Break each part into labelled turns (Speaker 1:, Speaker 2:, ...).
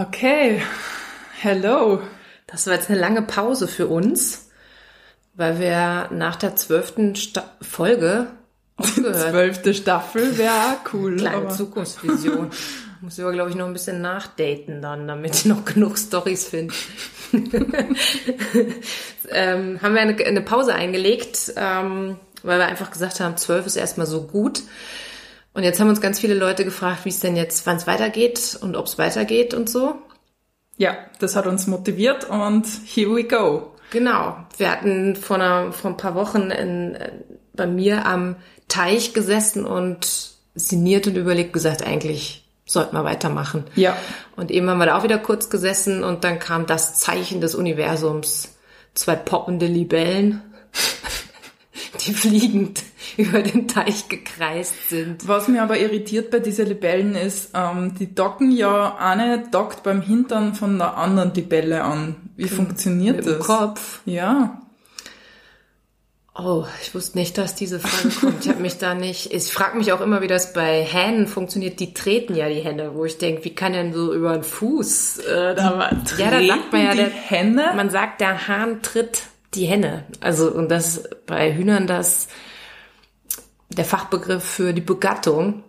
Speaker 1: Okay, hello.
Speaker 2: Das war jetzt eine lange Pause für uns, weil wir nach der zwölften Folge aufgehört.
Speaker 1: Zwölfte Staffel wäre cool.
Speaker 2: Kleine
Speaker 1: aber-
Speaker 2: Zukunftsvision. Muss aber, glaube ich, noch ein bisschen nachdaten dann, damit ich noch genug Stories finde. ähm, haben wir eine, eine Pause eingelegt, ähm, weil wir einfach gesagt haben, zwölf ist erstmal so gut. Und jetzt haben uns ganz viele Leute gefragt, wie es denn jetzt, wann es weitergeht und ob es weitergeht und so.
Speaker 1: Ja, das hat uns motiviert und here we go.
Speaker 2: Genau. Wir hatten vor, einer, vor ein paar Wochen in, bei mir am Teich gesessen und sinniert und überlegt, gesagt, eigentlich sollten wir weitermachen.
Speaker 1: Ja.
Speaker 2: Und eben haben wir da auch wieder kurz gesessen und dann kam das Zeichen des Universums. Zwei poppende Libellen, die fliegend über den Teich gekreist sind.
Speaker 1: Was mir aber irritiert bei diesen Libellen ist, ähm, die docken ja, eine dockt beim Hintern von der anderen Libelle an. Wie funktioniert
Speaker 2: Mit
Speaker 1: das?
Speaker 2: Kopf.
Speaker 1: Ja.
Speaker 2: Oh, ich wusste nicht, dass diese Frage kommt. Ich habe mich da nicht. Ich frage mich auch immer, wie das bei Hähnen funktioniert. Die treten ja die Hände, wo ich denke, wie kann denn so über den Fuß äh, da? Ja, da sagt man ja,
Speaker 1: die
Speaker 2: der,
Speaker 1: Henne?
Speaker 2: man sagt, der Hahn tritt die Henne. Also und das ist bei Hühnern das der Fachbegriff für die Begattung.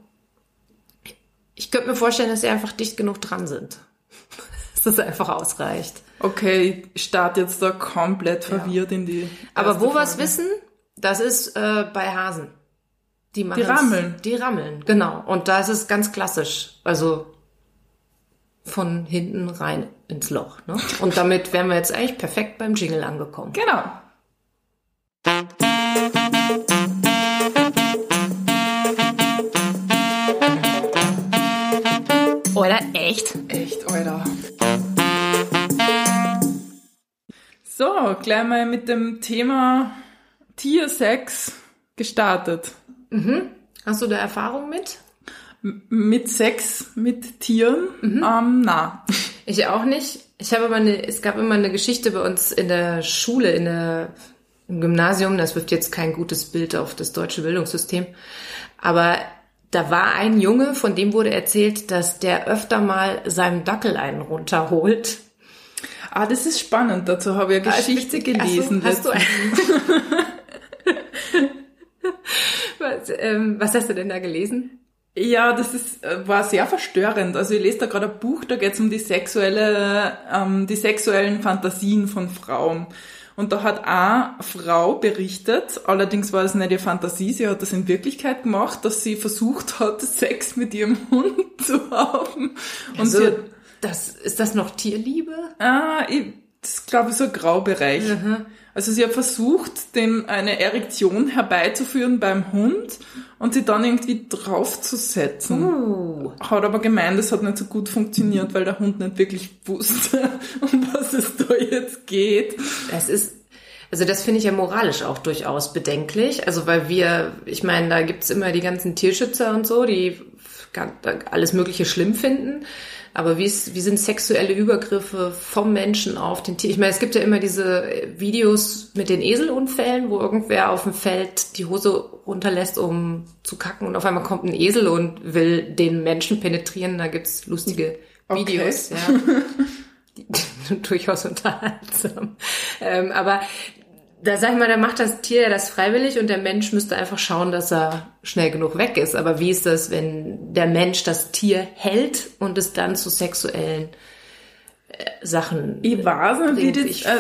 Speaker 2: Ich könnte mir vorstellen, dass sie einfach dicht genug dran sind. Dass das einfach ausreicht.
Speaker 1: Okay, ich starte jetzt da komplett verwirrt in die.
Speaker 2: Aber wo wir es wissen, das ist äh, bei Hasen. Die, machen's-
Speaker 1: rammeln.
Speaker 2: Die rammeln, genau. Und da ist es ganz klassisch. Also von hinten rein ins Loch. Ne? Und damit wären wir jetzt eigentlich perfekt beim Jingle angekommen.
Speaker 1: Genau.
Speaker 2: Oder echt?
Speaker 1: Echt, Alter. So, gleich mal mit dem Thema Tiersex gestartet.
Speaker 2: Hast du da Erfahrung mit?
Speaker 1: M mit Sex mit Tieren? Ähm, na.
Speaker 2: Ich auch nicht. Ich habe aber eine, es gab immer eine Geschichte bei uns in der Schule, in der, im Gymnasium. Das wirft jetzt kein gutes Bild auf das deutsche Bildungssystem. Aber da war ein Junge, von dem wurde erzählt, dass der öfter mal seinem Dackel einen runterholt.
Speaker 1: Ah, das ist spannend. Dazu habe ich eine Geschichte gelesen.
Speaker 2: Ach so, hast du was, ähm, was hast du denn da gelesen?
Speaker 1: Ja, das ist, äh, war sehr verstörend. Also ich lese da gerade ein Buch, da geht es um die sexuelle, ähm, die sexuellen Fantasien von Frauen. Und da hat eine Frau berichtet, allerdings war es nicht ihre Fantasie, sie hat das in Wirklichkeit gemacht, dass sie versucht hat, Sex mit ihrem Hund zu haben. Und
Speaker 2: Also,
Speaker 1: sie hat,
Speaker 2: das, ist das noch Tierliebe?
Speaker 1: ah, ich, das glaube ich, so ein Graubereich. Also sie hat versucht, dem eine Erektion herbeizuführen beim Hund und sie dann irgendwie draufzusetzen.
Speaker 2: Uh.
Speaker 1: Hat aber gemeint, es hat nicht so gut funktioniert, weil der Hund nicht wirklich wusste, um was es da jetzt geht.
Speaker 2: Das ist, also das finde ich ja moralisch auch durchaus bedenklich. Also weil wir, ich meine, da gibt's immer die ganzen Tierschützer und so, die alles Mögliche schlimm finden. Aber wie, ist, wie sind sexuelle Übergriffe vom Menschen auf den Tier? Ich meine, es gibt ja immer diese Videos mit den Eselunfällen, wo irgendwer auf dem Feld die Hose runterlässt, um zu kacken und auf einmal kommt ein Esel und will den Menschen penetrieren. Da gibt's lustige
Speaker 1: Okay.
Speaker 2: Videos. Ja. Durchaus unterhaltsam. Ähm, aber da sag ich mal, da macht das Tier ja das freiwillig und der Mensch müsste einfach schauen, dass er schnell genug weg ist. Aber wie ist das, wenn der Mensch das Tier hält und es dann zu sexuellen äh, Sachen
Speaker 1: Ich weiß nicht, wie das... Äh,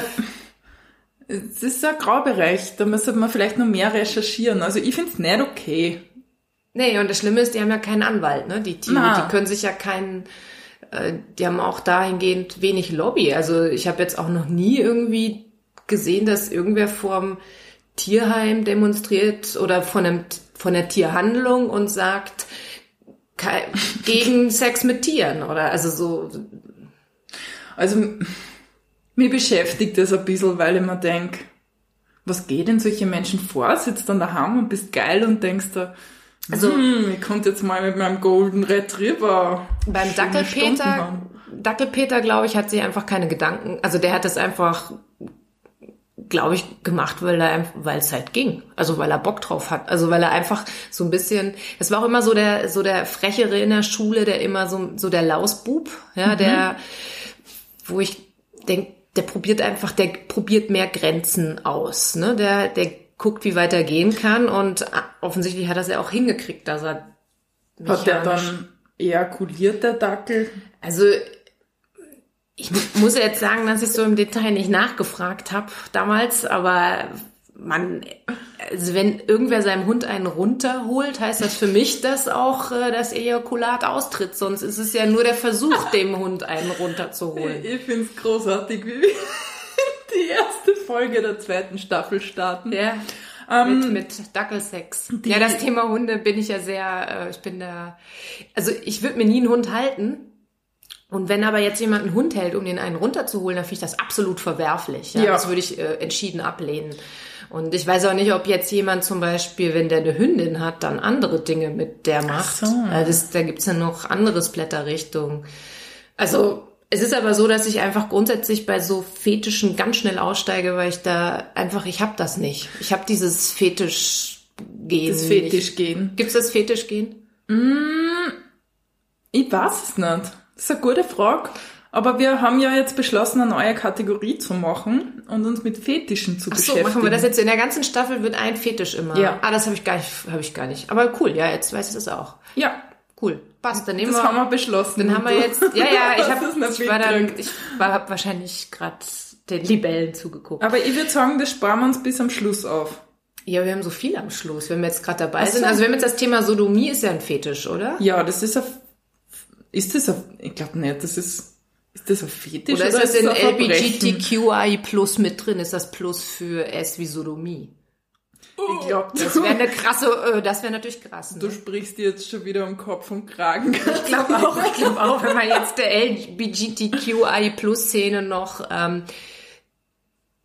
Speaker 1: es ist ein Graubereich, da müsste man vielleicht noch mehr recherchieren. Also ich finde es nicht okay.
Speaker 2: Nee, und das Schlimme ist, die haben ja keinen Anwalt, ne? Die Tiere,
Speaker 1: Na.
Speaker 2: die können sich ja keinen, äh, die haben auch dahingehend wenig Lobby. Also ich habe jetzt auch noch nie irgendwie gesehen, dass irgendwer vorm Tierheim demonstriert oder von einem von der Tierhandlung und sagt gegen Sex mit Tieren oder also so
Speaker 1: Also mir beschäftigt das ein bisschen, weil ich mir denk, was geht in solche Menschen vor? Sitzt dann daheim und bist geil und denkst da,
Speaker 2: Also-
Speaker 1: hm, ich konnte jetzt mal mit meinem Golden Retriever
Speaker 2: Beim Dackelpeter. Dackelpeter, glaube ich, hat sich einfach keine Gedanken. Also der hat das einfach glaube ich, gemacht, weil er, weil es halt ging. Also weil er Bock drauf hat. Also weil er einfach so ein bisschen, es war auch immer so der, so der Frechere in der Schule, der immer so, so der Lausbub, ja, mhm. der, wo ich denke, der probiert einfach, der probiert mehr Grenzen aus, ne, der, der guckt, wie weit er gehen kann und offensichtlich hat er es ja auch hingekriegt, dass er
Speaker 1: hat der dann ejakuliert, der Dackel?
Speaker 2: Also ich muss jetzt sagen, dass ich so im Detail nicht nachgefragt habe damals, aber man, also wenn irgendwer seinem Hund einen runterholt, heißt das für mich, dass auch äh, das Ejakulat austritt. Sonst ist es ja nur der Versuch, dem Hund einen runterzuholen.
Speaker 1: Ich finde es großartig, wie wir die erste Folge der zweiten Staffel starten.
Speaker 2: Ja. Ähm, mit, mit Dackelsex. Ja, das Thema Hunde bin ich ja sehr, äh, ich bin da, also ich würde mir nie einen Hund halten, und wenn aber jetzt jemand einen Hund hält, um den einen runterzuholen, dann finde ich das absolut verwerflich. Ja? ja. Das würde ich äh, entschieden ablehnen. Und ich weiß auch nicht, ob jetzt jemand zum Beispiel, wenn der eine Hündin hat, dann andere Dinge mit der macht. Ach so. das, da gibt's ja noch andere Blätterrichtungen. Also es ist aber so, dass ich einfach grundsätzlich bei so Fetischen ganz schnell aussteige, weil ich da einfach, ich habe das nicht. Ich habe dieses Fetisch-Gehen.
Speaker 1: Das Fetisch-Gehen.
Speaker 2: Gibt's das Fetisch-Gehen?
Speaker 1: Mm, ich weiß es nicht. Das ist eine gute Frage. Aber wir haben ja jetzt beschlossen, eine neue Kategorie zu machen und uns mit Fetischen zu Ach so, beschäftigen.
Speaker 2: machen wir das jetzt in der ganzen Staffel wird ein Fetisch immer. Ja. Ah, das habe ich gar nicht, habe ich gar nicht. Aber cool, ja, jetzt weiß ich das auch.
Speaker 1: Ja.
Speaker 2: Cool. Passt, dann nehmen
Speaker 1: das
Speaker 2: wir.
Speaker 1: haben wir beschlossen.
Speaker 2: Dann haben wir jetzt, ja, ja, ich habe, ich war dann, ich war wahrscheinlich gerade den Libellen zugeguckt.
Speaker 1: Aber ich würde sagen, das sparen wir uns bis am Schluss auf.
Speaker 2: Ja, wir haben so viel am Schluss, wenn wir jetzt gerade dabei so. sind. Also wir haben jetzt das Thema Sodomie ist ja ein Fetisch, oder?
Speaker 1: Ja, das ist ein ist das ein, ich glaube nicht, das ist, ist das ein Fetisch?
Speaker 2: Oder, oder ist das in LBGTQI Plus mit drin? Ist das Plus für S wie Sodomie? Ich glaube, das wäre eine krasse, äh, das wäre natürlich krass.
Speaker 1: Ne? Du sprichst dir jetzt schon wieder um Kopf und Kragen.
Speaker 2: Ich glaube auch, ich glaube auch, wenn man jetzt der LGBTQI Plus Szene noch ähm,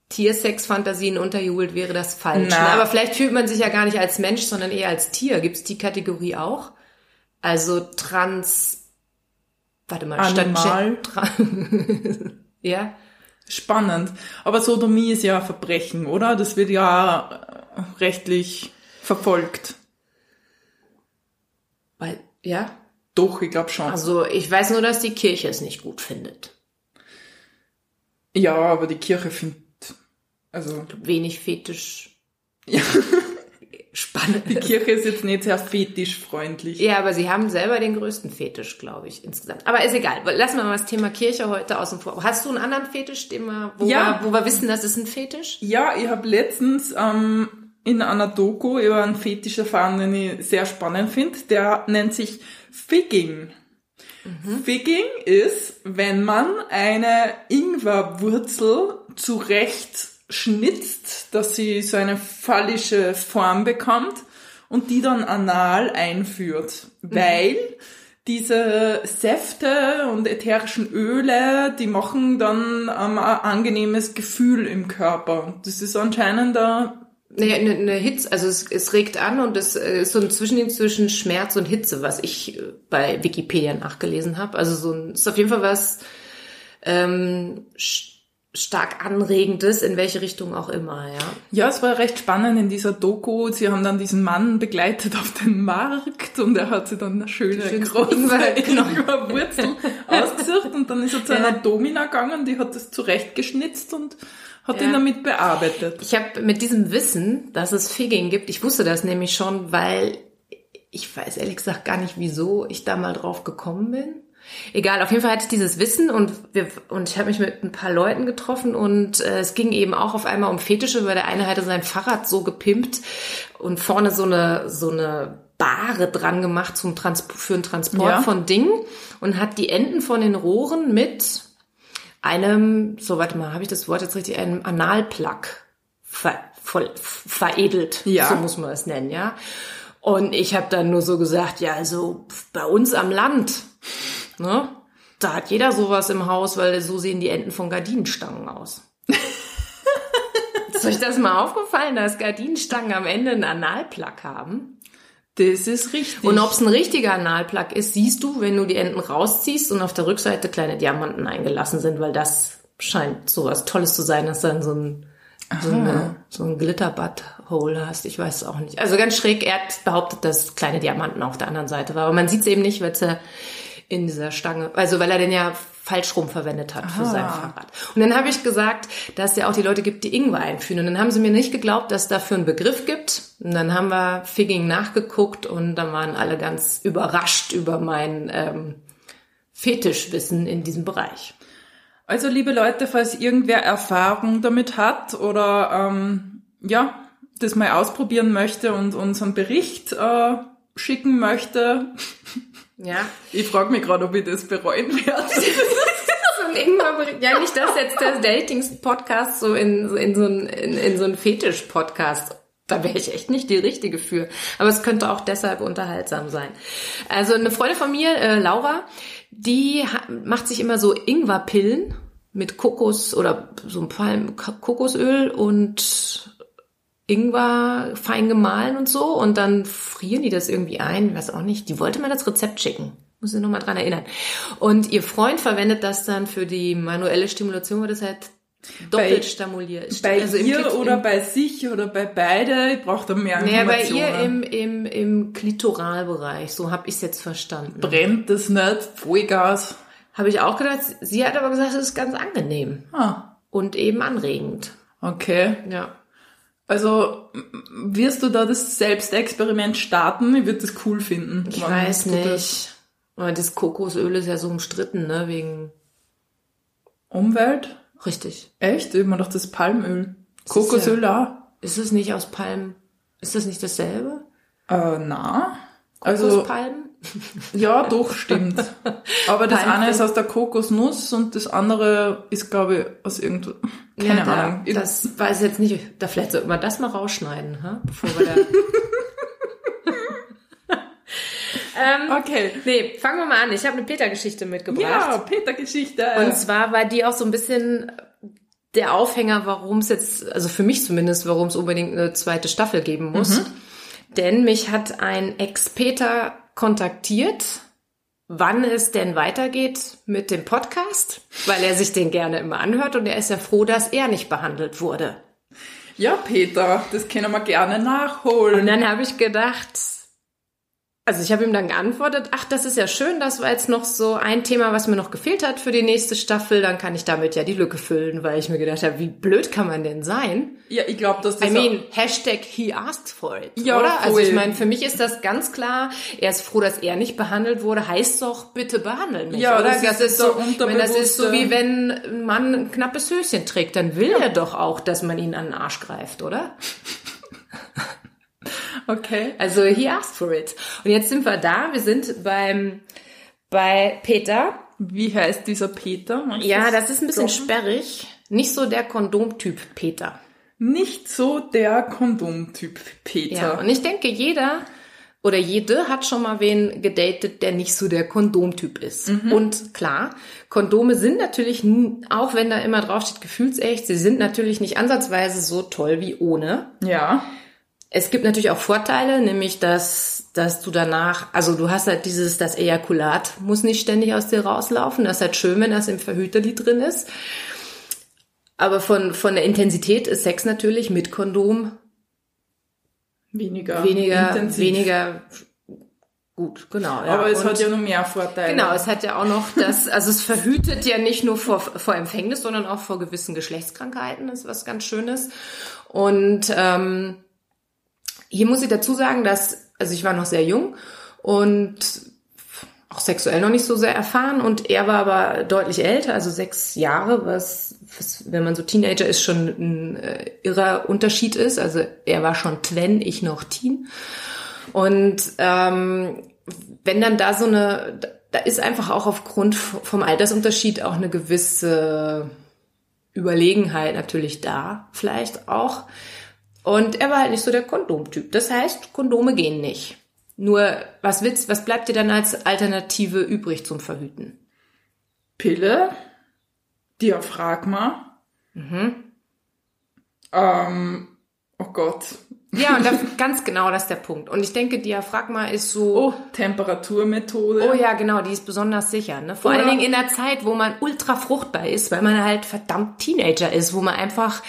Speaker 2: Tiersex-Fantasien unterjubelt, wäre das falsch. Ne? Aber vielleicht fühlt man sich ja gar nicht als Mensch, sondern eher als Tier. Gibt es die Kategorie auch? Also trans Warte mal,
Speaker 1: Animal.
Speaker 2: ja.
Speaker 1: Spannend. Aber Sodomie ist ja Verbrechen, oder? Das wird ja rechtlich verfolgt.
Speaker 2: Weil, ja?
Speaker 1: Doch, ich glaube schon.
Speaker 2: Also ich weiß nur, dass die Kirche es nicht gut findet.
Speaker 1: Ja, aber die Kirche findet, also.
Speaker 2: Wenig fetisch.
Speaker 1: Ja spannend. Die Kirche ist jetzt nicht sehr fetischfreundlich.
Speaker 2: Ja, aber sie haben selber den größten Fetisch, glaube ich, insgesamt. Aber ist egal. Lassen wir mal das Thema Kirche heute außen vor. Hast du einen anderen Fetisch, den wir, wo, ja. wir, wo wir wissen, das ist ein Fetisch?
Speaker 1: Ja, ich habe letztens ähm, in einer Doku über einen Fetisch erfahren, den ich sehr spannend finde. Der nennt sich Figging. Mhm. Figging ist, wenn man eine Ingwerwurzel zurecht schnitzt, dass sie so eine phallische Form bekommt und die dann anal einführt, mhm. weil diese Säfte und ätherischen Öle, die machen dann ähm, ein angenehmes Gefühl im Körper. Das ist anscheinend da
Speaker 2: naja, eine, eine Hitze, also es, es regt an und es ist so ein Zwischending zwischen Schmerz und Hitze, was ich äh, bei Wikipedia nachgelesen habe. Also so ein, ist auf jeden Fall was ähm, stark anregendes, in welche Richtung auch immer, ja.
Speaker 1: Ja, es war recht spannend in dieser Doku. Sie haben dann diesen Mann begleitet auf den Markt und er hat sich dann eine schöne große Ingwerwurzel ausgesucht und dann ist er zu einer Domina gegangen, die hat das zurechtgeschnitzt und hat ja. ihn damit bearbeitet.
Speaker 2: Ich habe mit diesem Wissen, dass es Figging gibt, ich wusste das nämlich schon, weil ich weiß ehrlich gesagt gar nicht, wieso ich da mal drauf gekommen bin. Egal, auf jeden Fall hatte ich dieses Wissen und wir, und ich habe mich mit ein paar Leuten getroffen und äh, es ging eben auch auf einmal um Fetische, weil der eine hatte sein Fahrrad so gepimpt und vorne so eine so eine Bahre dran gemacht zum Trans für den Transport ja. von Dingen und hat die Enden von den Rohren mit einem, so warte mal, habe ich das Wort jetzt richtig, einem Analplug ver, voll, veredelt, ja. so muss man es nennen, ja. Und ich habe dann nur so gesagt, ja, also bei uns am Land Ne? Da hat jeder sowas im Haus, weil so sehen die Enden von Gardinenstangen aus. ist euch das mal aufgefallen, dass Gardinenstangen am Ende einen Analplug haben?
Speaker 1: Das ist richtig.
Speaker 2: Und ob es ein richtiger Analplug ist, siehst du, wenn du die Enden rausziehst und auf der Rückseite kleine Diamanten eingelassen sind, weil das scheint sowas Tolles zu sein, dass dann so ein so, eine, so ein Glitterbud-Hole hast. Ich weiß es auch nicht. Also ganz schräg, er hat behauptet, dass kleine Diamanten auf der anderen Seite war. Aber man sieht es eben nicht, weil es ja in dieser Stange, also weil er den ja falsch rum verwendet hat für
Speaker 1: Aha.
Speaker 2: sein Fahrrad. Und dann habe ich gesagt, dass es ja auch die Leute gibt, die Ingwer einführen. Und dann haben sie mir nicht geglaubt, dass es dafür einen Begriff gibt. Und dann haben wir Figging nachgeguckt und dann waren alle ganz überrascht über mein ähm, Fetischwissen in diesem Bereich.
Speaker 1: Also liebe Leute, falls irgendwer Erfahrung damit hat oder ähm, ja, das mal ausprobieren möchte und uns einen Bericht äh, schicken möchte,
Speaker 2: Ja.
Speaker 1: ich frage mich gerade, ob ich das bereuen werde.
Speaker 2: ja nicht, dass jetzt der Datings-Podcast so in, so in so ein, in, in so ein Fetisch-Podcast da wäre ich echt nicht die Richtige für. Aber es könnte auch deshalb unterhaltsam sein. Also eine Freundin von mir, äh, Laura, die macht sich immer so Ingwerpillen mit Kokos oder so ein Palm Kokosöl und Ingwer fein gemahlen und so und dann frieren die das irgendwie ein, weiß auch nicht. Die wollte mir das Rezept schicken. Muss ich nochmal dran erinnern. Und ihr Freund verwendet das dann für die manuelle Stimulation, weil das halt doppelt stimuliert.
Speaker 1: Bei
Speaker 2: also
Speaker 1: ihr
Speaker 2: Klit-
Speaker 1: oder bei sich oder bei beide, ich brauche da mehr
Speaker 2: Naja, bei
Speaker 1: Informationen.
Speaker 2: ihr im, im, im Klitoralbereich, so habe ich es jetzt verstanden.
Speaker 1: Brennt das nicht? Vollgas.
Speaker 2: Habe ich auch gedacht, sie hat aber gesagt, es ist ganz angenehm
Speaker 1: Ah,
Speaker 2: und eben anregend.
Speaker 1: okay.
Speaker 2: Ja.
Speaker 1: Also wirst du da das Selbstexperiment starten? Ich würde das cool finden.
Speaker 2: Ich weiß nicht.
Speaker 1: das-
Speaker 2: Aber das Kokosöl ist ja so umstritten, ne? Wegen.
Speaker 1: Umwelt?
Speaker 2: Richtig.
Speaker 1: Echt? Mir doch das Palmöl.
Speaker 2: ist
Speaker 1: Kokosöl auch.
Speaker 2: Ist es nicht aus Palm? Ist das nicht dasselbe?
Speaker 1: Äh, na. Also,
Speaker 2: Kokospalmen?
Speaker 1: Ja, doch, stimmt. Aber das eine ist aus der Kokosnuss und das andere ist, glaube ich, aus irgendwo, keine
Speaker 2: ja, da,
Speaker 1: Ahnung.
Speaker 2: Das weiß ich jetzt nicht. Da vielleicht sollten wir das mal rausschneiden, ha? bevor wir da. ähm,
Speaker 1: okay.
Speaker 2: nee, fangen wir mal an. Ich habe eine Peter-Geschichte mitgebracht.
Speaker 1: Ja, Peter-Geschichte.
Speaker 2: Und zwar war die auch so ein bisschen der Aufhänger, warum es jetzt, also für mich zumindest, warum es unbedingt eine zweite Staffel geben muss. Denn mich hat ein Ex-Peter kontaktiert, wann es denn weitergeht mit dem Podcast, weil er sich den gerne immer anhört und er ist ja froh, dass er nicht behandelt wurde.
Speaker 1: ja, Peter, das können wir gerne nachholen.
Speaker 2: Und dann habe ich gedacht, also ich habe ihm dann geantwortet, ach, das ist ja schön, das war jetzt noch so ein Thema, was mir noch gefehlt hat für die nächste Staffel, dann kann ich damit ja die Lücke füllen, weil ich mir gedacht habe, wie blöd kann man denn sein?
Speaker 1: Ja, ich glaube, dass das
Speaker 2: I mean, Hashtag he asked for it,
Speaker 1: Ja,
Speaker 2: oder? Also
Speaker 1: voll.
Speaker 2: ich meine, für mich ist das ganz klar, er ist froh, dass er nicht behandelt wurde, heißt doch, bitte behandeln mich,
Speaker 1: Ja,
Speaker 2: oder?
Speaker 1: das ist der
Speaker 2: so, ich meine, das ist so wie wenn ein Mann ein knappes Höschen trägt, dann will er doch auch, dass man ihn an den Arsch greift, oder?
Speaker 1: Okay.
Speaker 2: Also he asked for it. Und jetzt sind wir da. Wir sind beim bei Peter.
Speaker 1: Wie heißt dieser Peter? Du
Speaker 2: Ja, das ist ein bisschen
Speaker 1: droppen?
Speaker 2: sperrig. Nicht so der Kondomtyp Peter.
Speaker 1: Nicht so der Kondomtyp Peter.
Speaker 2: Ja, und ich denke, jeder oder jede hat schon mal wen gedatet, der nicht so der Kondomtyp ist. Und klar, Kondome sind natürlich, auch wenn da immer draufsteht, gefühlsecht, sie sind natürlich nicht ansatzweise so toll wie ohne.
Speaker 1: ja.
Speaker 2: Es gibt natürlich auch Vorteile, nämlich dass, dass du danach, also du hast halt dieses, das Ejakulat muss nicht ständig aus dir rauslaufen. Das ist halt schön, wenn das im Verhüterlied drin ist. Aber von, von der Intensität ist Sex natürlich mit Kondom
Speaker 1: Weniger.
Speaker 2: weniger,
Speaker 1: intensiv.
Speaker 2: weniger gut, genau. Ja.
Speaker 1: Aber es
Speaker 2: Und-
Speaker 1: hat ja noch mehr Vorteile.
Speaker 2: Genau, es hat ja auch noch das, also es verhütet ja nicht nur vor, vor Empfängnis, sondern auch vor gewissen Geschlechtskrankheiten, das ist was ganz Schönes. Und ähm, hier muss ich dazu sagen, dass, also ich war noch sehr jung und auch sexuell noch nicht so sehr erfahren und er war aber deutlich älter, also sechs Jahre, was, was wenn man so Teenager ist, schon ein äh, irrer Unterschied ist. Also er war schon Twen, ich noch Teen. Und ähm, wenn dann da so eine, da- ist einfach auch aufgrund vom Altersunterschied auch eine gewisse Überlegenheit natürlich da, vielleicht auch. Und er war halt nicht so der Kondomtyp. Das heißt, Kondome gehen nicht. Nur, was willst, was bleibt dir dann als Alternative übrig zum Verhüten?
Speaker 1: Pille, Diaphragma,
Speaker 2: Mhm.
Speaker 1: ähm, oh Gott,
Speaker 2: Ja, und das, ganz genau, das ist der Punkt. Und ich denke, Diaphragma ist so,
Speaker 1: oh, Temperaturmethode.
Speaker 2: oh ja, genau, die ist besonders sicher. Ne? Vor
Speaker 1: Oder-
Speaker 2: allen Dingen in der Zeit, wo man ultra fruchtbar ist, weil man halt verdammt Teenager ist, wo man einfach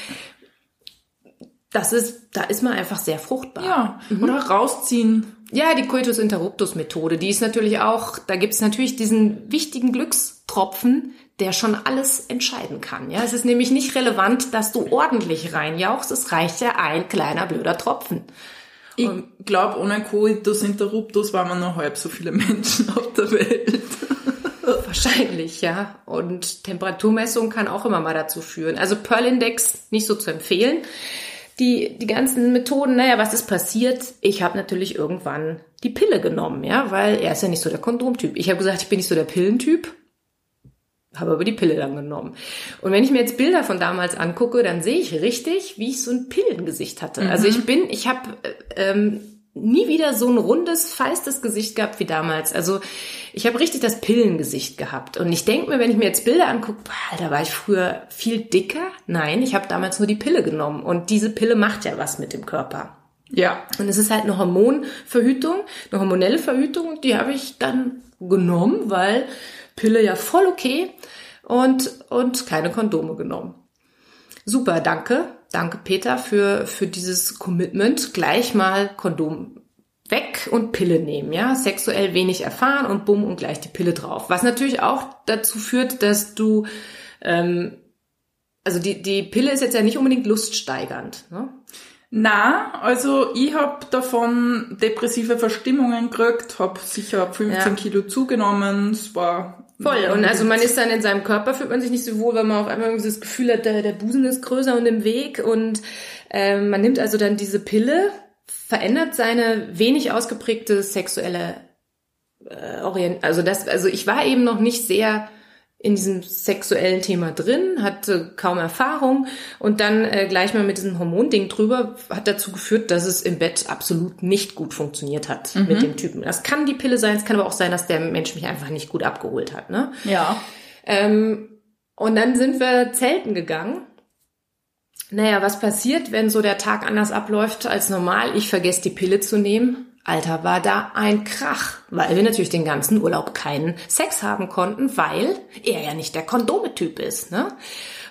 Speaker 2: das ist, da ist man einfach sehr fruchtbar.
Speaker 1: Ja, oder rausziehen.
Speaker 2: Ja, die Coitus interruptus Methode, die ist natürlich auch, da gibt's natürlich diesen wichtigen Glückstropfen, der schon alles entscheiden kann. Ja, es ist nämlich nicht relevant, dass du ordentlich reinjauchst, es reicht ja ein kleiner blöder Tropfen.
Speaker 1: Ich glaube, ohne Coitus interruptus waren wir noch halb so viele Menschen auf der Welt.
Speaker 2: Wahrscheinlich, ja. Und Temperaturmessung kann auch immer mal dazu führen. Also Pearl-Index nicht so zu empfehlen. Die, die ganzen Methoden, naja, was ist passiert? Ich habe natürlich irgendwann die Pille genommen, ja, weil er ist ja nicht so der Kondomtyp. Ich habe gesagt, ich bin nicht so der Pillentyp, habe aber die Pille dann genommen. Und wenn ich mir jetzt Bilder von damals angucke, dann sehe ich richtig, wie ich so ein Pillengesicht hatte.
Speaker 1: Mhm.
Speaker 2: Also ich bin, ich habe ähm, nie wieder so ein rundes, feistes Gesicht gehabt wie damals. Also ich habe richtig das Pillengesicht gehabt. Und ich denke mir, wenn ich mir jetzt Bilder angucke, boah, da war ich früher viel dicker. Nein, ich habe damals nur die Pille genommen. Und diese Pille macht ja was mit dem Körper.
Speaker 1: Ja.
Speaker 2: Und es ist halt eine Hormonverhütung, eine hormonelle Verhütung, die habe ich dann genommen, weil Pille ja voll okay und, und keine Kondome genommen. Super, danke. Danke, Peter, für, für dieses Commitment. Gleich mal Kondom weg und Pille nehmen, ja. Sexuell wenig erfahren und bumm und gleich die Pille drauf. Was natürlich auch dazu führt, dass du, ähm, also die, die Pille ist jetzt ja nicht unbedingt luststeigernd, ne?
Speaker 1: Na, also ich hab davon depressive Verstimmungen gekriegt, hab sicher 15
Speaker 2: Ja.
Speaker 1: Kilo zugenommen, es war...
Speaker 2: Voll. Und also man ist dann in seinem Körper, fühlt man sich nicht so wohl, weil man auf einmal irgendwie das Gefühl hat, der, der Busen ist größer und im Weg. Und ähm, man nimmt also dann diese Pille, verändert seine wenig ausgeprägte sexuelle äh, Orient. Also das, also ich war eben noch nicht sehr in diesem sexuellen Thema drin, hatte kaum Erfahrung und dann äh, gleich mal mit diesem Hormonding drüber hat dazu geführt, dass es im Bett absolut nicht gut funktioniert hat mit dem Typen. Das kann die Pille sein, es kann aber auch sein, dass der Mensch mich einfach nicht gut abgeholt hat. Ne?
Speaker 1: Ja.
Speaker 2: Ähm, und dann sind wir zelten gegangen. Naja, was passiert, wenn so der Tag anders abläuft als normal? Ich vergesse die Pille zu nehmen. Alter, war da ein Krach, weil wir natürlich den ganzen Urlaub keinen Sex haben konnten, weil er ja nicht der Kondome-Typ ist. Ne?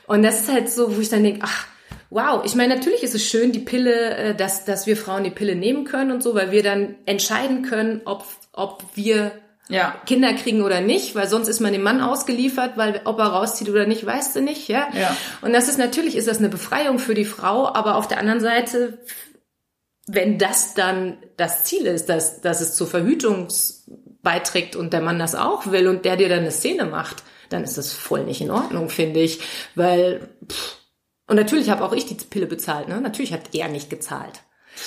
Speaker 2: Und das ist halt so, wo ich dann denke, ach, wow, ich meine, natürlich ist es schön, die Pille, äh, dass, dass wir Frauen die Pille nehmen können und so, weil wir dann entscheiden können, ob, ob wir
Speaker 1: Ja.
Speaker 2: Kinder kriegen oder nicht, weil sonst ist man dem Mann ausgeliefert, weil ob er rauszieht oder nicht, weißt du nicht, ja.
Speaker 1: Ja.
Speaker 2: Und das ist natürlich ist das eine Befreiung für die Frau, aber auf der anderen Seite, wenn das dann das Ziel ist, dass, dass es zur Verhütung beiträgt und der Mann das auch will und der dir dann eine Szene macht, dann ist das voll nicht in Ordnung, finde ich, weil pff, und natürlich habe auch ich die Pille bezahlt, ne? Natürlich hat er nicht gezahlt.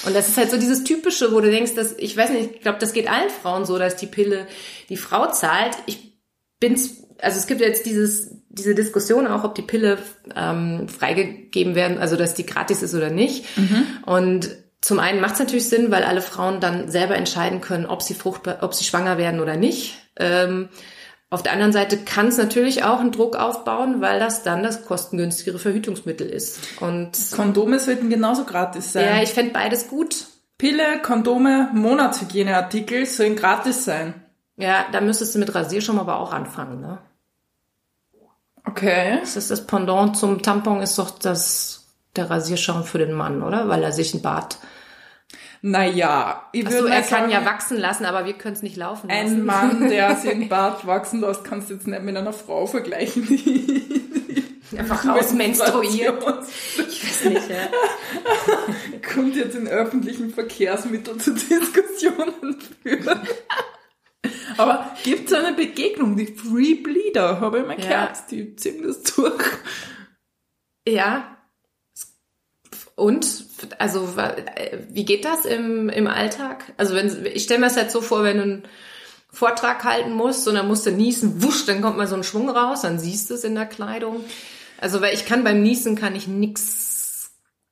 Speaker 2: Und das ist halt so dieses typische, wo du denkst, dass ich weiß nicht, ich glaube, das geht allen Frauen so, dass die Pille die Frau zahlt. Ich bin's, also es gibt jetzt dieses diese Diskussion auch, ob die Pille ähm, freigegeben werden, also dass die gratis ist oder nicht. Und zum einen macht es natürlich Sinn, weil alle Frauen dann selber entscheiden können, ob sie fruchtbar, ob sie schwanger werden oder nicht. Ähm, auf der anderen Seite kann es natürlich auch einen Druck aufbauen, weil das dann das kostengünstigere Verhütungsmittel ist. Und
Speaker 1: Kondome sollten genauso gratis sein.
Speaker 2: ja, ich fände beides gut.
Speaker 1: Pille, Kondome, Monatshygieneartikel sollen gratis sein.
Speaker 2: Ja, da müsstest du mit Rasierschaum aber auch anfangen, ne?
Speaker 1: Okay.
Speaker 2: Das ist das Pendant zum Tampon ist doch das der Rasierschaum für den Mann, oder? Weil er sich ein Bart.
Speaker 1: Naja, ich würde
Speaker 2: er
Speaker 1: mal
Speaker 2: kann
Speaker 1: sagen,
Speaker 2: ja wachsen lassen, aber wir können es nicht laufen lassen.
Speaker 1: ein Mann, der sich den Bart wachsen lässt, kannst du jetzt nicht mit einer Frau vergleichen, die
Speaker 2: einfach rausmenstruiert. Ich weiß nicht, ja.
Speaker 1: kommt jetzt in öffentlichen Verkehrsmitteln zu Diskussionen führen. Aber gibt's eine Begegnung, die Free Bleeder, habe ich mal
Speaker 2: Ja.
Speaker 1: gehört, die ziehen das durch.
Speaker 2: Ja. Und, also, äh, wie geht das im, im Alltag? Also, wenn, ich stelle mir das halt so vor, wenn du einen Vortrag halten musst und dann musst du niesen, wusch, dann kommt mal so ein Schwung raus, dann siehst du es in der Kleidung. Also, weil ich kann beim Niesen kann ich nix,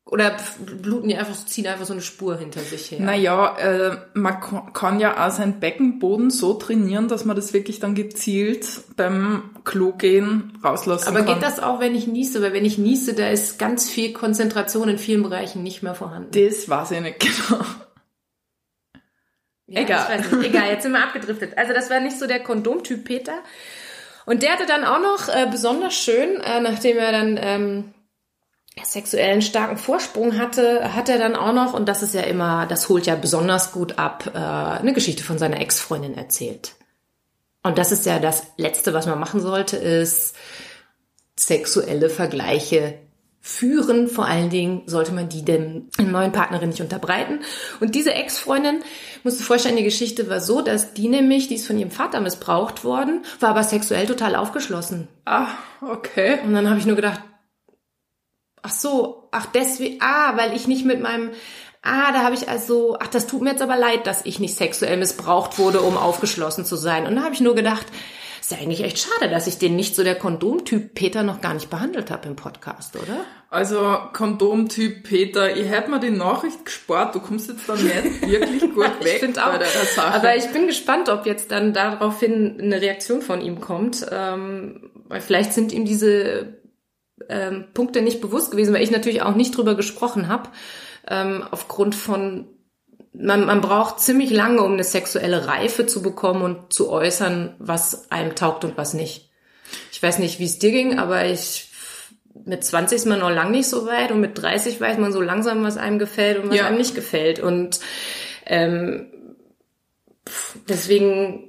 Speaker 2: oder bluten die einfach, ziehen einfach so eine Spur hinter sich her.
Speaker 1: Naja, äh, man kann ja auch seinen Beckenboden so trainieren, dass man das wirklich dann gezielt beim Klo gehen rauslassen
Speaker 2: Aber
Speaker 1: kann.
Speaker 2: geht das auch, wenn ich niese? Weil wenn ich niese, da ist ganz viel Konzentration in vielen Bereichen nicht mehr vorhanden.
Speaker 1: Das weiß ich nicht genau.
Speaker 2: Ja,
Speaker 1: Egal.
Speaker 2: Egal, jetzt sind wir abgedriftet. Also das war nicht so der Kondomtyp Peter. Und der hatte dann auch noch äh, besonders schön, äh, nachdem er dann ähm, sexuellen starken Vorsprung hatte, hat er dann auch noch, und das ist ja immer, das holt ja besonders gut ab, äh, eine Geschichte von seiner Ex-Freundin erzählt. Und das ist ja das Letzte, was man machen sollte, ist sexuelle Vergleiche führen. Vor allen Dingen sollte man die dem neuen Partnerin nicht unterbreiten. Und diese Ex-Freundin, musst du vorstellen, die Geschichte war so, dass die nämlich, die ist von ihrem Vater missbraucht worden, war aber sexuell total aufgeschlossen.
Speaker 1: Ah, okay.
Speaker 2: Und dann habe ich nur gedacht, ach so, ach deswegen, ah, weil ich nicht mit meinem, ah, da habe ich also, ach, das tut mir jetzt aber leid, dass ich nicht sexuell missbraucht wurde, um aufgeschlossen zu sein. Und da habe ich nur gedacht, ist ja eigentlich echt schade, dass ich den nicht so der Kondomtyp Peter noch gar nicht behandelt habe im Podcast, oder?
Speaker 1: Also Kondomtyp Peter, ich hätte mir die Nachricht gespart, du kommst jetzt dann nicht wirklich gut weg
Speaker 2: ich auch. bei der Sache. Aber ich bin gespannt, ob jetzt dann daraufhin eine Reaktion von ihm kommt. Ähm, weil vielleicht sind ihm diese ähm, Punkte nicht bewusst gewesen, weil ich natürlich auch nicht drüber gesprochen habe, ähm, aufgrund von man, man braucht ziemlich lange, um eine sexuelle Reife zu bekommen und zu äußern, was einem taugt und was nicht. Ich weiß nicht, wie es dir ging, aber ich mit 20 ist man noch lang nicht so weit und mit 30 weiß man so langsam, was einem gefällt und was ja. einem nicht gefällt. Und ähm, deswegen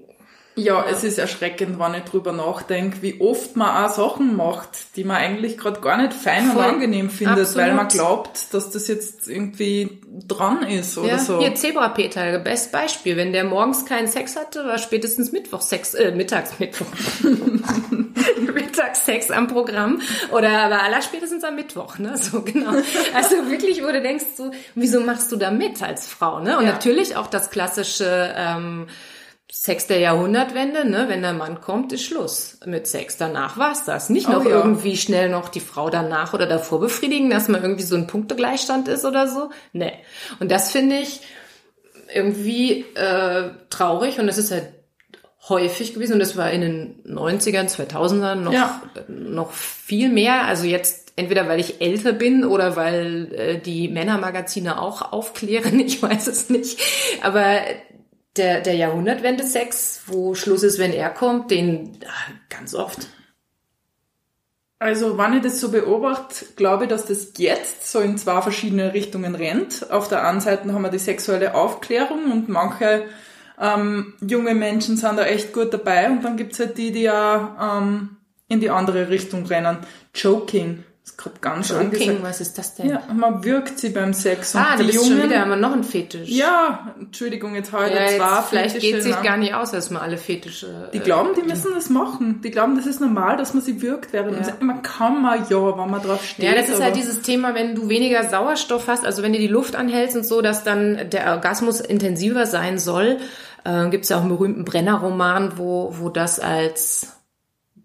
Speaker 1: ja, es ist erschreckend, wenn ich drüber nachdenke, wie oft man auch Sachen macht, die man eigentlich gerade gar nicht fein Voll. und angenehm findet, Absolut. weil man glaubt, dass das jetzt irgendwie dran ist oder
Speaker 2: ja,
Speaker 1: so.
Speaker 2: Hier Zebra-Peter, best Beispiel. Wenn der morgens keinen Sex hatte, war spätestens Mittwoch Sex, äh, mittags Mittwoch. Mittagssex am Programm oder aber aller spätestens am Mittwoch, ne? So genau. Also wirklich, wo du denkst, so, wieso machst du da mit als Frau, ne? Und ja. natürlich auch das klassische ähm, Sex der Jahrhundertwende, ne? wenn der Mann kommt, ist Schluss mit Sex. Danach war's das. Nicht noch oh, ja. irgendwie schnell noch die Frau danach oder davor befriedigen, dass man irgendwie so ein Punktegleichstand ist oder so. Nee. Und das finde ich irgendwie äh, traurig und das ist halt häufig gewesen und das war in den 90ern, 2000ern noch, ja. noch viel mehr. Also jetzt entweder weil ich älter bin oder weil äh, die Männermagazine auch aufklären, ich weiß es nicht. Aber der, der Jahrhundertwende-Sex, wo Schluss ist, wenn er kommt, den ah, ganz oft.
Speaker 1: Also, wenn ich das so beobachte, glaube ich, dass das jetzt so in zwei verschiedene Richtungen rennt. Auf der einen Seite haben wir die sexuelle Aufklärung und manche ähm, junge Menschen sind da echt gut dabei und dann gibt's halt die, die ja ähm, in die andere Richtung rennen. Joking ist gerade ganz
Speaker 2: Joking, angesagt. was ist das denn?
Speaker 1: Ja, man wirkt sie beim Sex.
Speaker 2: Ah, und die Jungen, schon wieder, haben wir noch einen Fetisch.
Speaker 1: Ja, Entschuldigung, jetzt heute
Speaker 2: ja, zwar Vielleicht Fetische, geht sich gar nicht aus, dass man alle Fetische...
Speaker 1: Die glauben, die äh, müssen das machen. Die glauben, das ist normal, dass man sie wirkt, während ja. man kann mal ja, wenn man drauf steht.
Speaker 2: Ja, das ist halt dieses Thema, wenn du weniger Sauerstoff hast, also wenn du die Luft anhältst und so, dass dann der Orgasmus intensiver sein soll. Äh, Gibt es ja auch einen berühmten Brenner-Roman, wo, wo das als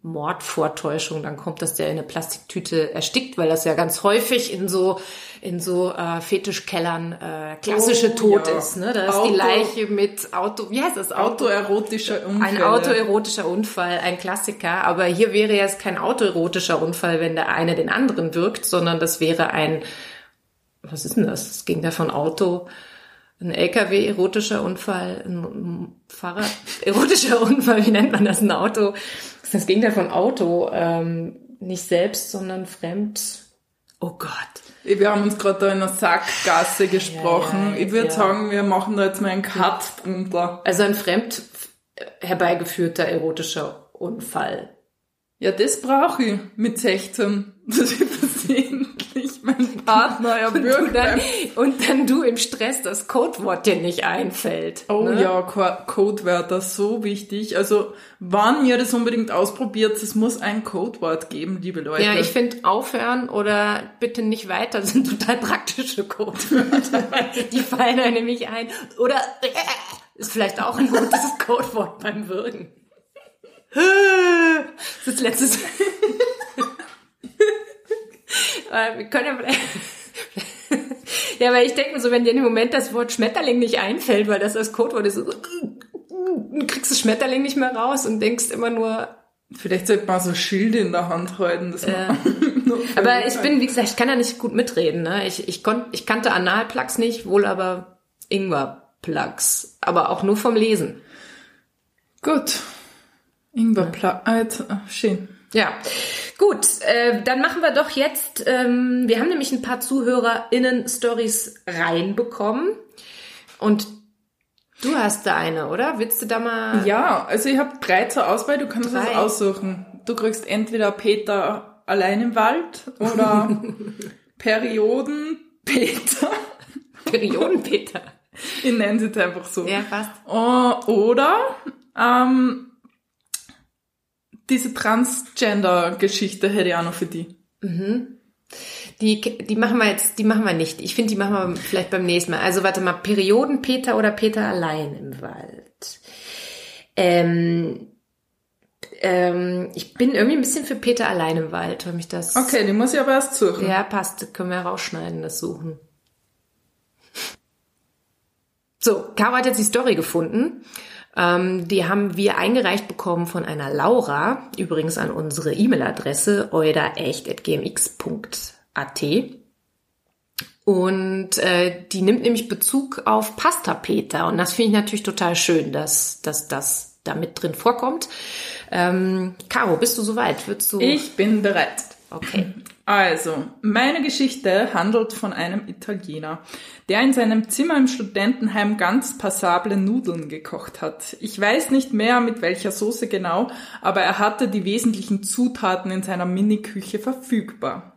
Speaker 2: Mordvortäuschung, dann kommt, dass der in eine Plastiktüte erstickt, weil das ja ganz häufig in so in so äh, Fetischkellern äh, klassische oh, Tod ja. ist. Ne? Da ist Auto, die Leiche mit Auto, wie heißt das?
Speaker 1: Autoerotischer Unfall.
Speaker 2: Ein autoerotischer Unfall, ein Klassiker. Aber hier wäre jetzt kein autoerotischer Unfall, wenn der eine den anderen wirkt, sondern das wäre ein, was ist denn das? Es ging da von Auto ein LKW erotischer Unfall, ein Fahrrad erotischer Unfall, wie nennt man das? Ein Auto das Gegenteil von Auto, ähm, nicht selbst, sondern fremd. Oh Gott.
Speaker 1: Wir haben uns gerade da in einer Sackgasse gesprochen. Ja, ja, ich würde ja. sagen, wir machen da jetzt mal einen Cut drunter.
Speaker 2: Also ein fremd herbeigeführter erotischer Unfall.
Speaker 1: Ja, das brauche ich mit 16. Das ist versehentlich mein Partner
Speaker 2: erbürgt. Und, dann, und dann du im Stress das Codewort dir nicht einfällt.
Speaker 1: Oh ne? ja, Codewörter, so wichtig. Also, wann ihr das unbedingt ausprobiert, es muss ein Codewort geben, liebe Leute.
Speaker 2: Ja, ich finde aufhören oder bitte nicht weiter sind total praktische Codewörter. Die fallen da nämlich ein. Oder ist vielleicht auch ein gutes Codewort beim Würgen. Das ist letztes. Wir können ja. Ja, weil ich denke mir so, wenn dir im Moment das Wort Schmetterling nicht einfällt, weil das das Codewort ist, du kriegst das Schmetterling nicht mehr raus und denkst immer nur.
Speaker 1: Vielleicht sollte man so Schilde in der Hand halten. Das äh,
Speaker 2: aber ich bin, wie gesagt, ich kann da nicht gut mitreden. Ne? Ich, ich, kon, ich kannte Analplugs nicht, wohl aber Ingwer-Plugs. Aber auch nur vom Lesen.
Speaker 1: Gut. Ingwer, ja. ah, jetzt, ah, schön.
Speaker 2: Ja, Gut, äh, dann machen wir doch jetzt, ähm, wir haben nämlich ein paar ZuhörerInnen-Stories reinbekommen und du hast da eine, oder? Willst du da mal...
Speaker 1: Ja, also ich habe drei zur Auswahl, du kannst
Speaker 2: Drei.
Speaker 1: was aussuchen. Du kriegst entweder Peter allein im Wald oder Perioden Peter.
Speaker 2: Periodenpeter.
Speaker 1: Ich nenne sie jetzt einfach so.
Speaker 2: Ja, fast.
Speaker 1: Oh, oder ähm, diese Transgender-Geschichte hätte ich auch noch für die.
Speaker 2: Die, die machen wir jetzt, die machen wir nicht. Ich finde, die machen wir vielleicht beim nächsten Mal. Also warte mal, Periodenpeter oder Peter allein im Wald? Ähm, ähm, ich bin irgendwie ein bisschen für Peter allein im Wald, weil mich das...
Speaker 1: Okay, die muss ich aber erst suchen.
Speaker 2: Ja, passt. Können wir rausschneiden, das suchen. So, Caro hat jetzt die Story gefunden. Ähm, die haben wir eingereicht bekommen von einer Laura, übrigens an unsere E-Mail-Adresse eudaecht.gmx.at. Und äh, die nimmt nämlich Bezug auf Pasta Peter. Und das finde ich natürlich total schön, dass, dass das da mit drin vorkommt. Ähm, Caro, bist du soweit? Würdest du?
Speaker 1: Ich bin bereit.
Speaker 2: Okay.
Speaker 1: Also, meine Geschichte handelt von einem Italiener, der in seinem Zimmer im Studentenheim ganz passable Nudeln gekocht hat. Ich weiß nicht mehr mit welcher Soße genau, aber er hatte die wesentlichen Zutaten in seiner Miniküche verfügbar.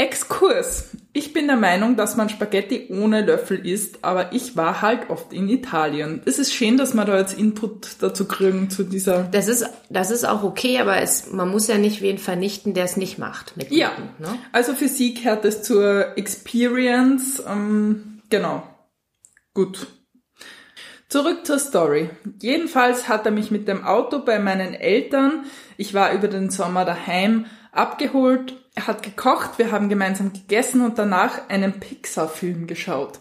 Speaker 1: Exkurs. Ich bin der Meinung, dass man Spaghetti ohne Löffel isst, aber ich war halt oft in Italien. Es ist schön, dass wir da jetzt Input dazu kriegen zu dieser
Speaker 2: Das ist, das ist auch okay, aber es, man muss ja nicht wen vernichten, der es nicht macht. Mit
Speaker 1: Ja,
Speaker 2: Guten, ne?
Speaker 1: also für sie gehört es zur Experience. Ähm, genau. Gut. Zurück zur Story. Jedenfalls hat er mich mit dem Auto bei meinen Eltern, ich war über den Sommer daheim, abgeholt. Er hat gekocht, wir haben gemeinsam gegessen und danach einen Pixar-Film geschaut.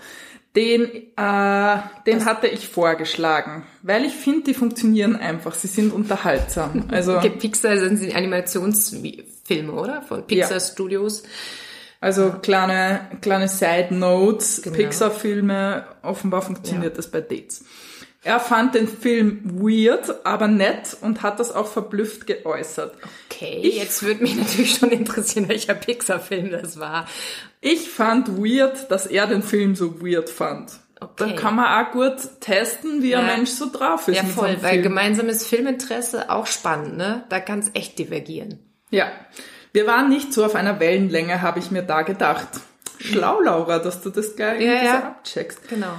Speaker 1: Den, äh, den hatte ich vorgeschlagen, weil ich finde, die funktionieren einfach. Sie sind unterhaltsam. Also
Speaker 2: Okay, Pixar sind die Animationsfilme, oder? Von Pixar
Speaker 1: Ja.
Speaker 2: Studios.
Speaker 1: Also kleine, kleine Side Notes,
Speaker 2: Genau.
Speaker 1: Pixar-Filme, offenbar funktioniert das bei Dates. Er fand den Film weird, aber nett und hat das auch verblüfft geäußert.
Speaker 2: Okay,
Speaker 1: Ich-
Speaker 2: jetzt würde mich natürlich schon interessieren, welcher Pixar-Film das war.
Speaker 1: Ich fand weird, dass er den Film so weird fand.
Speaker 2: Okay.
Speaker 1: Da kann man auch gut testen, wie ein
Speaker 2: Ja.
Speaker 1: Mensch so drauf ist.
Speaker 2: Ja, voll, weil
Speaker 1: Film.
Speaker 2: gemeinsames Filminteresse auch spannend, ne? Da kann es echt divergieren.
Speaker 1: Ja, wir waren nicht so auf einer Wellenlänge, habe ich mir da gedacht. Schlau, Laura, dass du das gleich
Speaker 2: Ja, ja.
Speaker 1: abcheckst.
Speaker 2: Genau.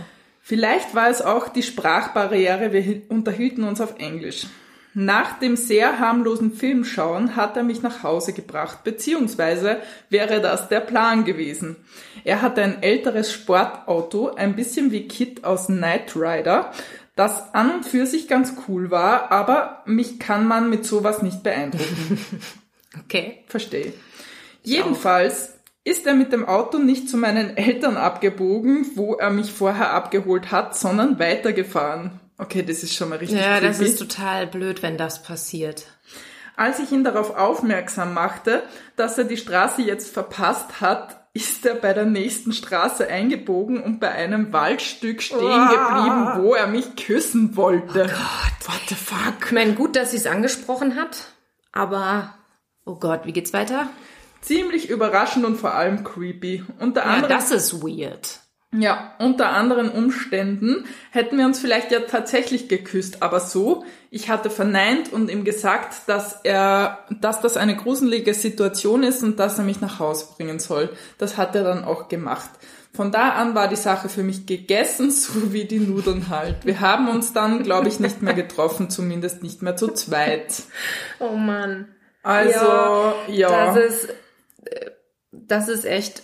Speaker 1: Vielleicht war es auch die Sprachbarriere, wir hi- unterhielten uns auf Englisch. Nach dem sehr harmlosen Filmschauen hat er mich nach Hause gebracht, beziehungsweise wäre das der Plan gewesen. Er hatte ein älteres Sportauto, ein bisschen wie Kit aus Knight Rider, das an und für sich ganz cool war, aber mich kann man mit sowas nicht beeindrucken.
Speaker 2: Okay.
Speaker 1: Verstehe. Jedenfalls ist er mit dem Auto nicht zu meinen Eltern abgebogen, wo er mich vorher abgeholt hat, sondern weitergefahren. Okay, das ist schon mal richtig
Speaker 2: Ja, das
Speaker 1: creepy.
Speaker 2: ist total blöd, wenn das passiert.
Speaker 1: Als ich ihn darauf aufmerksam machte, dass er die Straße jetzt verpasst hat, ist er bei der nächsten Straße eingebogen und bei einem Waldstück stehen geblieben, wo er mich küssen wollte. Oh Gott, what the fuck?
Speaker 2: Ich meine, gut, dass sie es angesprochen hat, aber oh Gott, wie geht's weiter?
Speaker 1: Ziemlich überraschend und vor allem creepy. Unter
Speaker 2: Ja,
Speaker 1: anderem
Speaker 2: das ist weird.
Speaker 1: Ja, unter anderen Umständen hätten wir uns vielleicht ja tatsächlich geküsst, aber so, ich hatte verneint und ihm gesagt, dass er, dass das eine gruselige Situation ist und dass er mich nach Hause bringen soll. Das hat er dann auch gemacht. Von da an war die Sache für mich gegessen, so wie die Nudeln halt. Wir haben uns dann, glaube ich, nicht mehr getroffen, zumindest nicht mehr zu zweit.
Speaker 2: Oh Mann.
Speaker 1: Also, ja.
Speaker 2: Das ist, das ist echt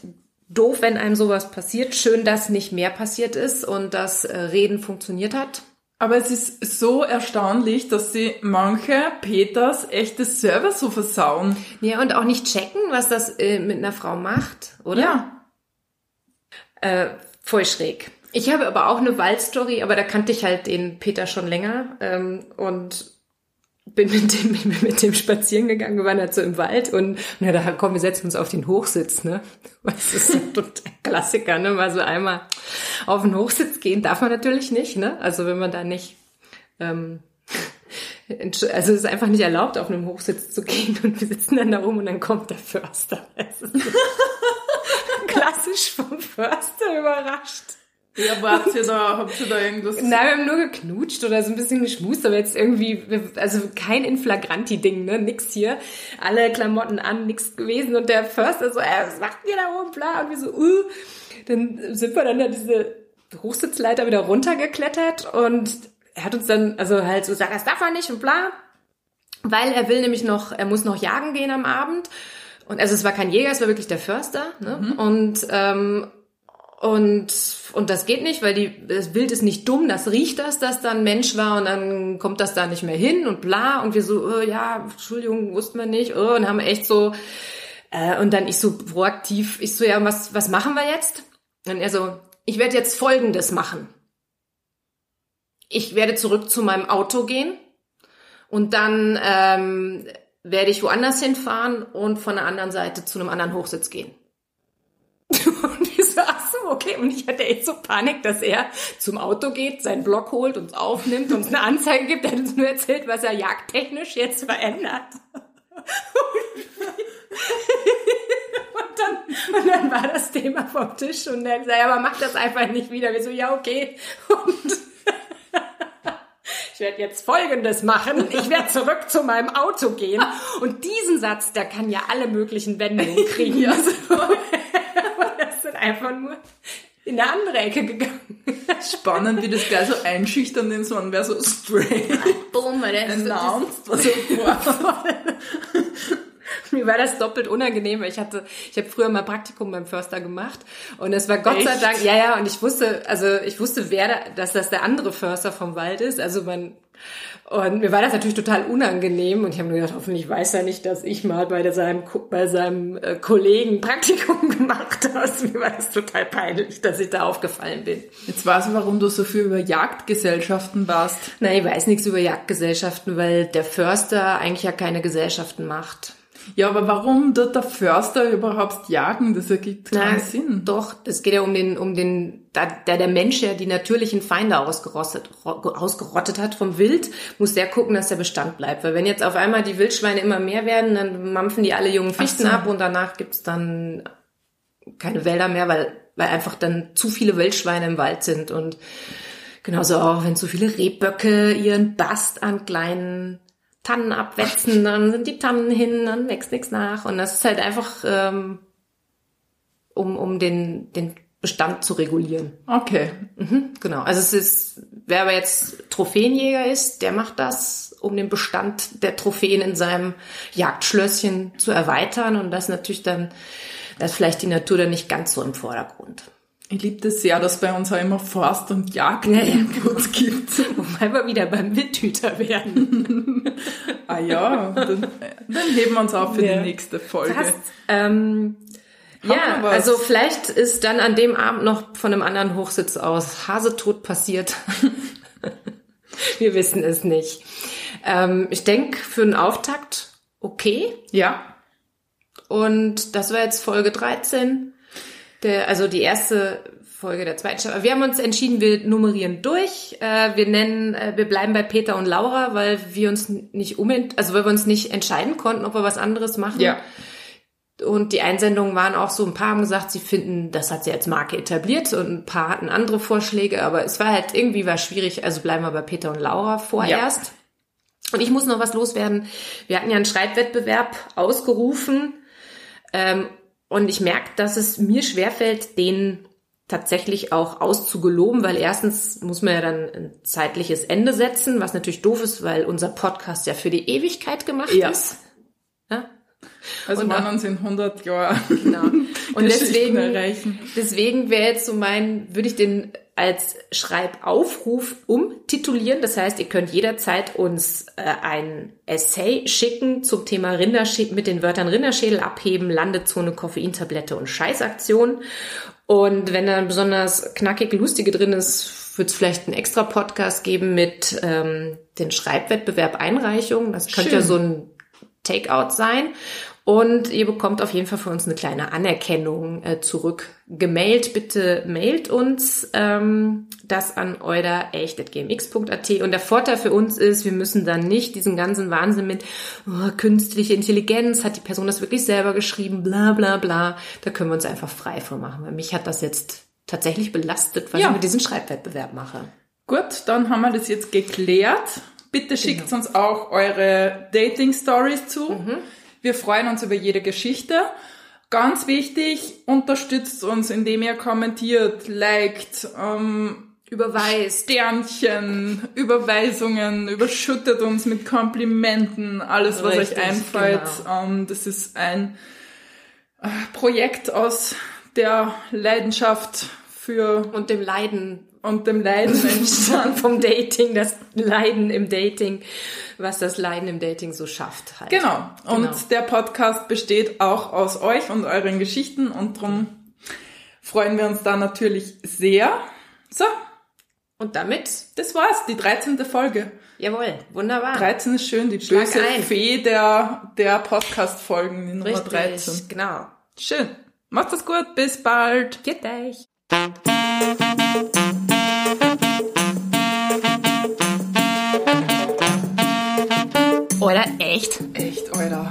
Speaker 2: doof, wenn einem sowas passiert. Schön, dass nicht mehr passiert ist und dass äh, Reden funktioniert hat.
Speaker 1: Aber es ist so erstaunlich, dass sie manche Peters echtes Server so versauen.
Speaker 2: Ja, und auch nicht checken, was das äh, mit einer Frau macht, oder?
Speaker 1: Ja.
Speaker 2: Äh, voll schräg. Ich habe aber auch eine Waldstory, aber da kannte ich halt den Peter schon länger ähm, und bin mit dem, mit dem spazieren gegangen, wir waren halt so im Wald und na, da komm, wir setzen uns auf den Hochsitz, ne? Das ist so total Klassiker, ne? Mal so einmal auf den Hochsitz gehen darf man natürlich nicht, ne? Also wenn man da nicht ähm, also es ist einfach nicht erlaubt, auf einem Hochsitz zu gehen und wir sitzen dann da rum und dann kommt der Förster. klassisch vom Förster überrascht.
Speaker 1: Ja, wart ihr da, habt ihr da irgendwas?
Speaker 2: Nein, wir haben nur geknutscht oder so ein bisschen geschmust, aber jetzt irgendwie, also kein Inflagranti-Ding, ne, nix hier. Alle Klamotten an, nix gewesen und der Förster so, äh, was macht ihr da oben, bla, und wir so, uh. Dann sind wir dann da diese Hochsitzleiter wieder runtergeklettert und er hat uns dann, also halt so, sag, das darf er nicht und bla. Weil er will nämlich noch, er muss noch jagen gehen am Abend. Und also es war kein Jäger, es war wirklich der Förster. Ne? Mhm. Und ähm, und, und das geht nicht, weil die, das Bild ist nicht dumm, das riecht das, dass da ein Mensch war und dann kommt das da nicht mehr hin und bla. Und wir so, oh, ja, Entschuldigung, wussten wir nicht. Oh, und haben echt so, äh, und dann ich so proaktiv, ich so, ja, was, was machen wir jetzt? Und er so, ich werde jetzt Folgendes machen. Ich werde zurück zu meinem Auto gehen und dann ähm, werde ich woanders hinfahren und von der anderen Seite zu einem anderen Hochsitz gehen. Und ich so, ach so, okay. Und ich hatte echt so Panik, dass er zum Auto geht, seinen Block holt, uns aufnimmt, uns eine Anzeige gibt. Er hat uns nur erzählt, was er jagdtechnisch jetzt verändert. Und dann, und dann war das Thema vom Tisch und er gesagt, aber mach das einfach nicht wieder. Wir so, ja, okay. Und ich werde jetzt Folgendes machen. Ich werde zurück zu meinem Auto gehen. Und diesen Satz, der kann ja alle möglichen Wendungen kriegen. Ja. Also, das sind einfach nur in eine andere Ecke gegangen.
Speaker 1: Spannend, wie das gleich so einschüchtern ist, man wäre so straight.
Speaker 2: Boom, announced, was so Mir war das doppelt unangenehm, weil ich hatte, ich habe früher mal Praktikum beim Förster gemacht und es war Gott Echt? sei Dank, ja, ja, und ich wusste, also ich wusste, wer, da, dass das der andere Förster vom Wald ist. Also man und mir war das natürlich total unangenehm und ich habe mir gedacht, hoffentlich weiß er nicht, dass ich mal bei seinem, bei seinem äh, Kollegen Praktikum gemacht habe. Mir war das total peinlich, dass ich da aufgefallen bin.
Speaker 1: Jetzt weiß ich, warum du so viel über Jagdgesellschaften warst.
Speaker 2: Nein, ich weiß nichts über Jagdgesellschaften, weil der Förster eigentlich ja keine Gesellschaften macht.
Speaker 1: Ja, aber warum dort der Förster überhaupt jagen? Das ergibt keinen
Speaker 2: Na,
Speaker 1: Sinn.
Speaker 2: Doch, es geht ja um den, um den, da, da der Mensch ja die natürlichen Feinde ausgerottet, ausgerottet hat vom Wild, muss der gucken, dass der Bestand bleibt. Weil wenn jetzt auf einmal die Wildschweine immer mehr werden, dann mampfen die alle jungen Fichten so. ab und danach gibt's dann keine Wälder mehr, weil, weil einfach dann zu viele Wildschweine im Wald sind und genauso auch, wenn zu viele Rehböcke ihren Bast an kleinen Tannen abwetzen, dann sind die Tannen hin, dann wächst nichts nach. Und das ist halt einfach, ähm, um, um den, den Bestand zu regulieren.
Speaker 1: Okay.
Speaker 2: Mhm, genau. Also es ist, wer aber jetzt Trophäenjäger ist, der macht das, um den Bestand der Trophäen in seinem Jagdschlösschen zu erweitern. Und das natürlich dann, da ist vielleicht die Natur dann nicht ganz so im Vordergrund.
Speaker 1: Ich liebe das sehr, dass bei uns auch immer Forst- und Jagd-Inputs ja, gibt.
Speaker 2: Wobei wir wieder beim Wildhüter werden.
Speaker 1: ah ja, dann, dann heben wir uns auf für ja. die nächste Folge. Fast,
Speaker 2: ähm, ja, also vielleicht ist dann an dem Abend noch von einem anderen Hochsitz aus Hasetod passiert. wir wissen es nicht. Ähm, ich denke, für einen Auftakt okay.
Speaker 1: Ja.
Speaker 2: Und das war jetzt Folge 13 der, also die erste Folge der zweiten Staffel. Wir haben uns entschieden, wir nummerieren durch. Äh, wir nennen, äh, wir bleiben bei Peter und Laura, weil wir uns nicht um, also weil wir uns nicht entscheiden konnten, ob wir was anderes machen.
Speaker 1: Ja.
Speaker 2: Und die Einsendungen waren auch so, ein paar haben gesagt, sie finden, das hat sie als Marke etabliert und ein paar hatten andere Vorschläge, aber es war halt irgendwie war schwierig, also bleiben wir bei Peter und Laura vorerst. Ja. Und ich muss noch was loswerden. Wir hatten ja einen Schreibwettbewerb ausgerufen ähm, und ich merke, dass es mir schwerfällt, den tatsächlich auch auszugeloben, weil erstens muss man ja dann ein zeitliches Ende setzen, was natürlich doof ist, weil unser Podcast ja für die Ewigkeit gemacht ja. ist.
Speaker 1: Ja? Also und man uns in 100 Jahren
Speaker 2: genau. Und deswegen, deswegen wäre jetzt so mein, würde ich den als Schreibaufruf umtitulieren. Das heißt, ihr könnt jederzeit uns äh, ein Essay schicken zum Thema Rinderschädel mit den Wörtern Rinderschädel abheben, Landezone, Koffeintablette und Scheißaktion. Und wenn da besonders knackig lustige drin ist, wird es vielleicht einen extra Podcast geben mit ähm, den Schreibwettbewerb Einreichungen. Das könnte Schön. ja so ein Takeout sein. Und ihr bekommt auf jeden Fall von uns eine kleine Anerkennung äh, zurück. Gemailt, bitte mailt uns ähm, das an eurerecht.gmx.at. Und der Vorteil für uns ist, wir müssen dann nicht diesen ganzen Wahnsinn mit oh, künstliche Intelligenz, hat die Person das wirklich selber geschrieben, bla bla bla. Da können wir uns einfach frei von machen. Weil mich hat das jetzt tatsächlich belastet, was
Speaker 1: Ja.
Speaker 2: ich mit diesem Schreibwettbewerb mache.
Speaker 1: Gut, dann haben wir das jetzt geklärt. Bitte schickt uns auch eure Dating-Stories zu. Wir freuen uns über jede Geschichte. Ganz wichtig, unterstützt uns, indem ihr kommentiert, liked, ähm,
Speaker 2: Überweist.
Speaker 1: Sternchen, Überweisungen, überschüttet uns mit Komplimenten, alles, was
Speaker 2: Richtig,
Speaker 1: euch einfällt.
Speaker 2: genau.
Speaker 1: Ähm, das ist ein äh, Projekt aus der Leidenschaft für
Speaker 2: Und dem Leiden
Speaker 1: und dem Leiden entstanden.
Speaker 2: vom Dating, das Leiden im Dating, was das Leiden im Dating so schafft halt.
Speaker 1: Genau. Und
Speaker 2: Genau.
Speaker 1: der Podcast besteht auch aus euch und euren Geschichten und darum freuen wir uns da natürlich sehr. So,
Speaker 2: Und damit,
Speaker 1: das war's, die 13. Folge.
Speaker 2: jawohl, wunderbar.
Speaker 1: 13 ist schön, die
Speaker 2: Schlag
Speaker 1: böse
Speaker 2: ein.
Speaker 1: Fee der, der Podcast-Folgen, die Nummer
Speaker 2: Richtig,
Speaker 1: 13.
Speaker 2: genau.
Speaker 1: Schön. Macht es gut, bis bald.
Speaker 2: Geht euch. Alter, echt?
Speaker 1: Echt, Alter.